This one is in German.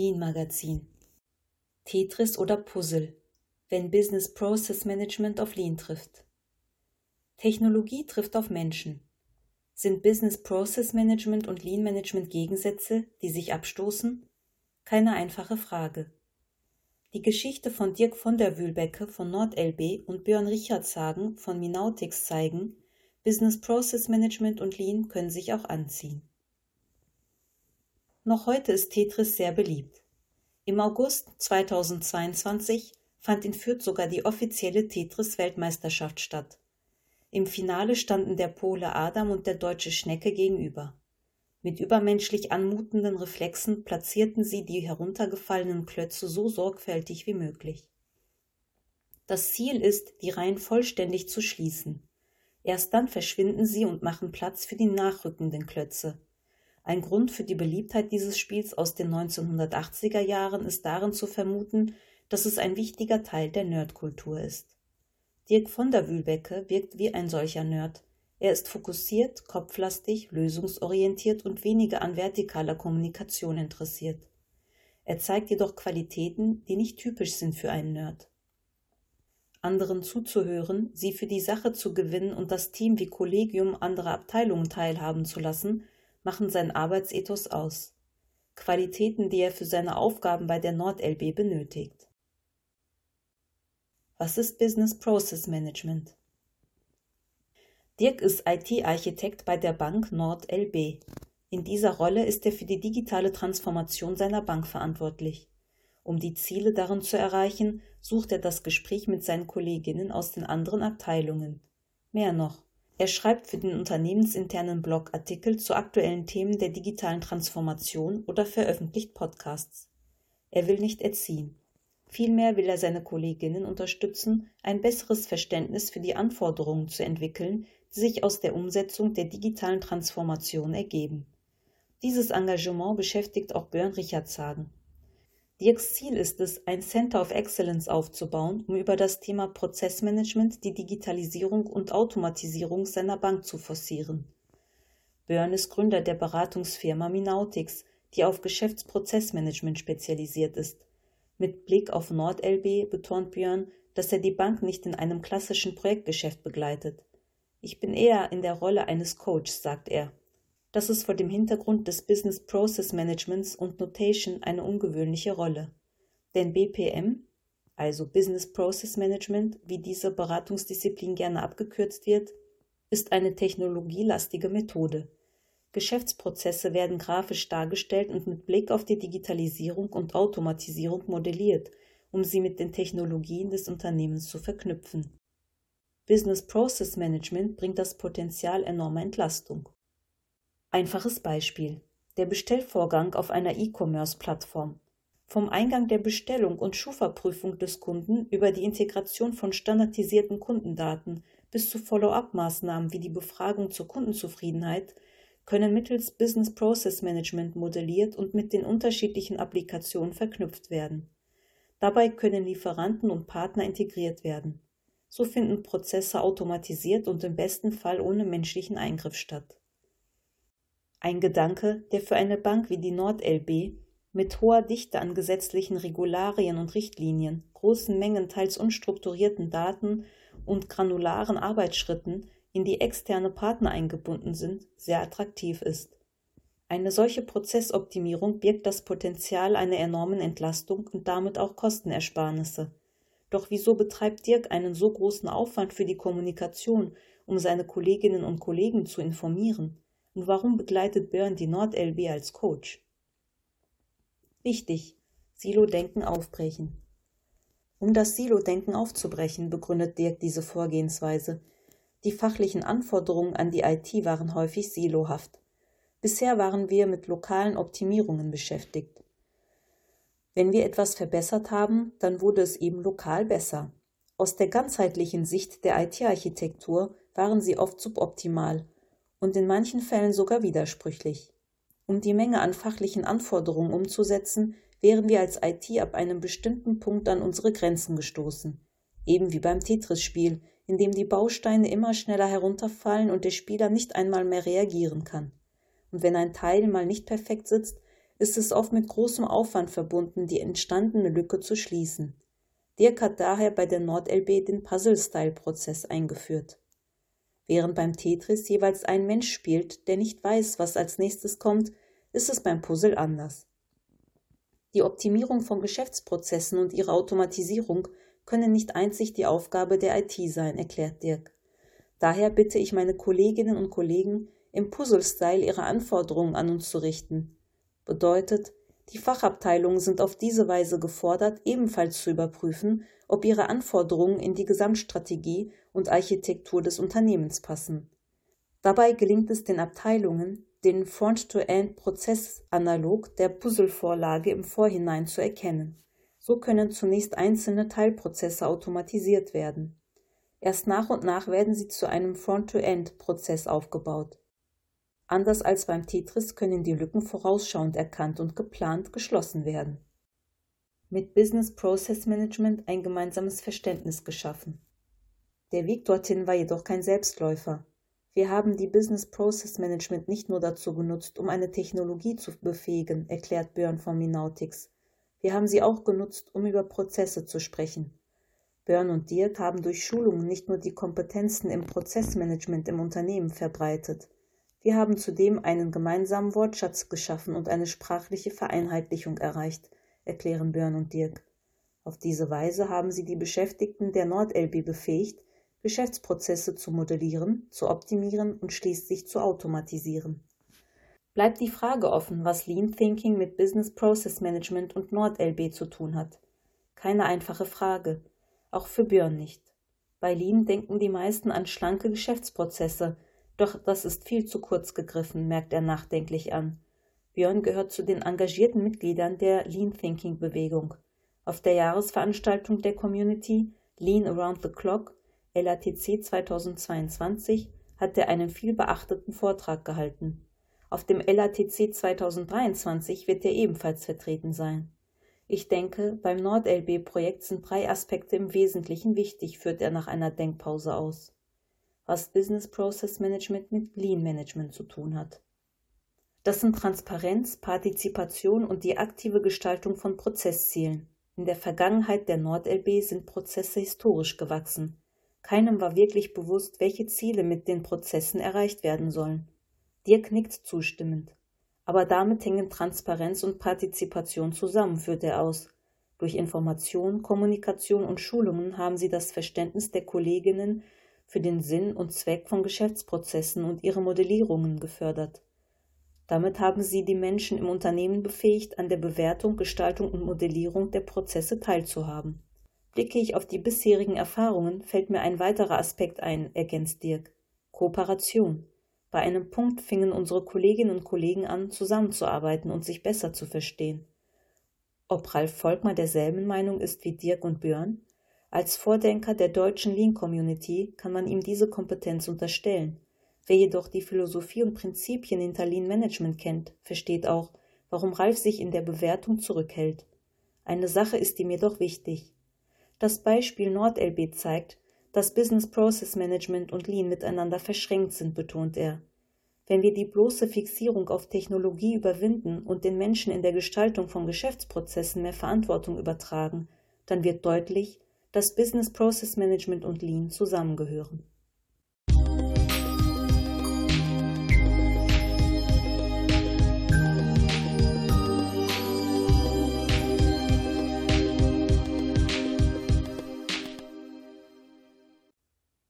Lean Magazin. Tetris oder Puzzle, wenn Business Process Management auf Lean trifft. Technologie trifft auf Menschen. Sind Business Process Management und Lean Management Gegensätze, die sich abstoßen? Keine einfache Frage. Die Geschichte von Dirk von der Wühlbecke von NordLB und Björn Richardshagen von Minautix zeigen, Business Process Management und Lean können sich auch anziehen. Noch heute ist Tetris sehr beliebt. Im August 2022 fand in Fürth sogar die offizielle Tetris-Weltmeisterschaft statt. Im Finale standen der Pole Adam und der deutsche Schnecke gegenüber. Mit übermenschlich anmutenden Reflexen platzierten sie die heruntergefallenen Klötze so sorgfältig wie möglich. Das Ziel ist, die Reihen vollständig zu schließen. Erst dann verschwinden sie und machen Platz für die nachrückenden Klötze. Ein Grund für die Beliebtheit dieses Spiels aus den 1980er Jahren ist darin zu vermuten, dass es ein wichtiger Teil der Nerdkultur ist. Dirk von der Wühlbecke wirkt wie ein solcher Nerd. Er ist fokussiert, kopflastig, lösungsorientiert und weniger an vertikaler Kommunikation interessiert. Er zeigt jedoch Qualitäten, die nicht typisch sind für einen Nerd. Anderen zuzuhören, sie für die Sache zu gewinnen und das Team wie Kollegium anderer Abteilungen teilhaben zu lassen, machen sein Arbeitsethos aus. Qualitäten, die er für seine Aufgaben bei der NordLB benötigt. Was ist Business Process Management? Dirk ist IT-Architekt bei der Bank NordLB. In dieser Rolle ist er für die digitale Transformation seiner Bank verantwortlich. Um die Ziele darin zu erreichen, sucht er das Gespräch mit seinen Kolleginnen aus den anderen Abteilungen. Mehr noch, er schreibt für den unternehmensinternen Blog Artikel zu aktuellen Themen der digitalen Transformation oder veröffentlicht Podcasts. Er will nicht erziehen. Vielmehr will er seine Kolleginnen unterstützen, ein besseres Verständnis für die Anforderungen zu entwickeln, die sich aus der Umsetzung der digitalen Transformation ergeben. Dieses Engagement beschäftigt auch Björn Richardshagen. Dirks Ziel ist es, ein Center of Excellence aufzubauen, um über das Thema Prozessmanagement die Digitalisierung und Automatisierung seiner Bank zu forcieren. Björn ist Gründer der Beratungsfirma Minautix, die auf Geschäftsprozessmanagement spezialisiert ist. Mit Blick auf NordLB betont Björn, dass er die Bank nicht in einem klassischen Projektgeschäft begleitet. Ich bin eher in der Rolle eines Coaches, sagt er. Das ist vor dem Hintergrund des Business Process Managements und Notation eine ungewöhnliche Rolle. Denn BPM, also Business Process Management, wie diese Beratungsdisziplin gerne abgekürzt wird, ist eine technologielastige Methode. Geschäftsprozesse werden grafisch dargestellt und mit Blick auf die Digitalisierung und Automatisierung modelliert, um sie mit den Technologien des Unternehmens zu verknüpfen. Business Process Management bringt das Potenzial enormer Entlastung. Einfaches Beispiel. Der Bestellvorgang auf einer E-Commerce-Plattform. Vom Eingang der Bestellung und Schufa-Prüfung des Kunden über die Integration von standardisierten Kundendaten bis zu Follow-up-Maßnahmen wie die Befragung zur Kundenzufriedenheit können mittels Business Process Management modelliert und mit den unterschiedlichen Applikationen verknüpft werden. Dabei können Lieferanten und Partner integriert werden. So finden Prozesse automatisiert und im besten Fall ohne menschlichen Eingriff statt. Ein Gedanke, der für eine Bank wie die NordLB mit hoher Dichte an gesetzlichen Regularien und Richtlinien, großen Mengen teils unstrukturierten Daten und granularen Arbeitsschritten, in die externe Partner eingebunden sind, sehr attraktiv ist. Eine solche Prozessoptimierung birgt das Potenzial einer enormen Entlastung und damit auch Kostenersparnisse. Doch wieso betreibt Dirk einen so großen Aufwand für die Kommunikation, um seine Kolleginnen und Kollegen zu informieren? Und warum begleitet Björn die NordLB als Coach? Wichtig, Silo-Denken aufbrechen. Um das Silo-Denken aufzubrechen, begründet Dirk diese Vorgehensweise. Die fachlichen Anforderungen an die IT waren häufig silohaft. Bisher waren wir mit lokalen Optimierungen beschäftigt. Wenn wir etwas verbessert haben, dann wurde es eben lokal besser. Aus der ganzheitlichen Sicht der IT-Architektur waren sie oft suboptimal und in manchen Fällen sogar widersprüchlich. Um die Menge an fachlichen Anforderungen umzusetzen, wären wir als IT ab einem bestimmten Punkt an unsere Grenzen gestoßen. Eben wie beim Tetris-Spiel, in dem die Bausteine immer schneller herunterfallen und der Spieler nicht einmal mehr reagieren kann. Und wenn ein Teil mal nicht perfekt sitzt, ist es oft mit großem Aufwand verbunden, die entstandene Lücke zu schließen. Dirk hat daher bei der NordLB den Puzzle-Style-Prozess eingeführt. Während beim Tetris jeweils ein Mensch spielt, der nicht weiß, was als nächstes kommt, ist es beim Puzzle anders. Die Optimierung von Geschäftsprozessen und ihre Automatisierung können nicht einzig die Aufgabe der IT sein, erklärt Dirk. Daher bitte ich meine Kolleginnen und Kollegen, im Puzzle-Style ihre Anforderungen an uns zu richten, Bedeutet, die Fachabteilungen sind auf diese Weise gefordert, ebenfalls zu überprüfen, ob ihre Anforderungen in die Gesamtstrategie und Architektur des Unternehmens passen. Dabei gelingt es den Abteilungen, den Front-to-End-Prozess analog der Puzzlevorlage im Vorhinein zu erkennen. So können zunächst einzelne Teilprozesse automatisiert werden. Erst nach und nach werden sie zu einem Front-to-End-Prozess aufgebaut. Anders als beim Tetris können die Lücken vorausschauend erkannt und geplant geschlossen werden. Mit Business Process Management ein gemeinsames Verständnis geschaffen. Der Weg dorthin war jedoch kein Selbstläufer. Wir haben die Business Process Management nicht nur dazu genutzt, um eine Technologie zu befähigen, erklärt Björn von Minautix. Wir haben sie auch genutzt, um über Prozesse zu sprechen. Björn und Dirk haben durch Schulungen nicht nur die Kompetenzen im Prozessmanagement im Unternehmen verbreitet, wir haben zudem einen gemeinsamen Wortschatz geschaffen und eine sprachliche Vereinheitlichung erreicht, erklären Björn und Dirk. Auf diese Weise haben sie die Beschäftigten der NordLB befähigt, Geschäftsprozesse zu modellieren, zu optimieren und schließlich zu automatisieren. Bleibt die Frage offen, was Lean Thinking mit Business Process Management und NordLB zu tun hat. Keine einfache Frage, auch für Björn nicht. Bei Lean denken die meisten an schlanke Geschäftsprozesse, doch das ist viel zu kurz gegriffen, merkt er nachdenklich an. Björn gehört zu den engagierten Mitgliedern der Lean Thinking Bewegung. Auf der Jahresveranstaltung der Community Lean Around the Clock LATC 2022 hat er einen viel beachteten Vortrag gehalten. Auf dem LATC 2023 wird er ebenfalls vertreten sein. Ich denke, beim NordLB-Projekt sind drei Aspekte im Wesentlichen wichtig, führt er nach einer Denkpause aus was Business Process Management mit Lean Management zu tun hat. Das sind Transparenz, Partizipation und die aktive Gestaltung von Prozesszielen. In der Vergangenheit der NordLB sind Prozesse historisch gewachsen. Keinem war wirklich bewusst, welche Ziele mit den Prozessen erreicht werden sollen. Dirk nickt zustimmend. Aber damit hängen Transparenz und Partizipation zusammen, führt er aus. Durch Information, Kommunikation und Schulungen haben sie das Verständnis der Kolleginnen für den Sinn und Zweck von Geschäftsprozessen und ihre Modellierungen gefördert. Damit haben sie die Menschen im Unternehmen befähigt, an der Bewertung, Gestaltung und Modellierung der Prozesse teilzuhaben. Blicke ich auf die bisherigen Erfahrungen, fällt mir ein weiterer Aspekt ein, ergänzt Dirk. Kooperation. Bei einem Punkt fingen unsere Kolleginnen und Kollegen an, zusammenzuarbeiten und sich besser zu verstehen. Ob Ralf Volkmar derselben Meinung ist wie Dirk und Björn, als Vordenker der deutschen Lean-Community kann man ihm diese Kompetenz unterstellen. Wer jedoch die Philosophie und Prinzipien hinter Lean Management kennt, versteht auch, warum Ralf sich in der Bewertung zurückhält. Eine Sache ist ihm jedoch wichtig. Das Beispiel NordLB zeigt, dass Business Process Management und Lean miteinander verschränkt sind, betont er. Wenn wir die bloße Fixierung auf Technologie überwinden und den Menschen in der Gestaltung von Geschäftsprozessen mehr Verantwortung übertragen, dann wird deutlich, dass Business Process Management und Lean zusammengehören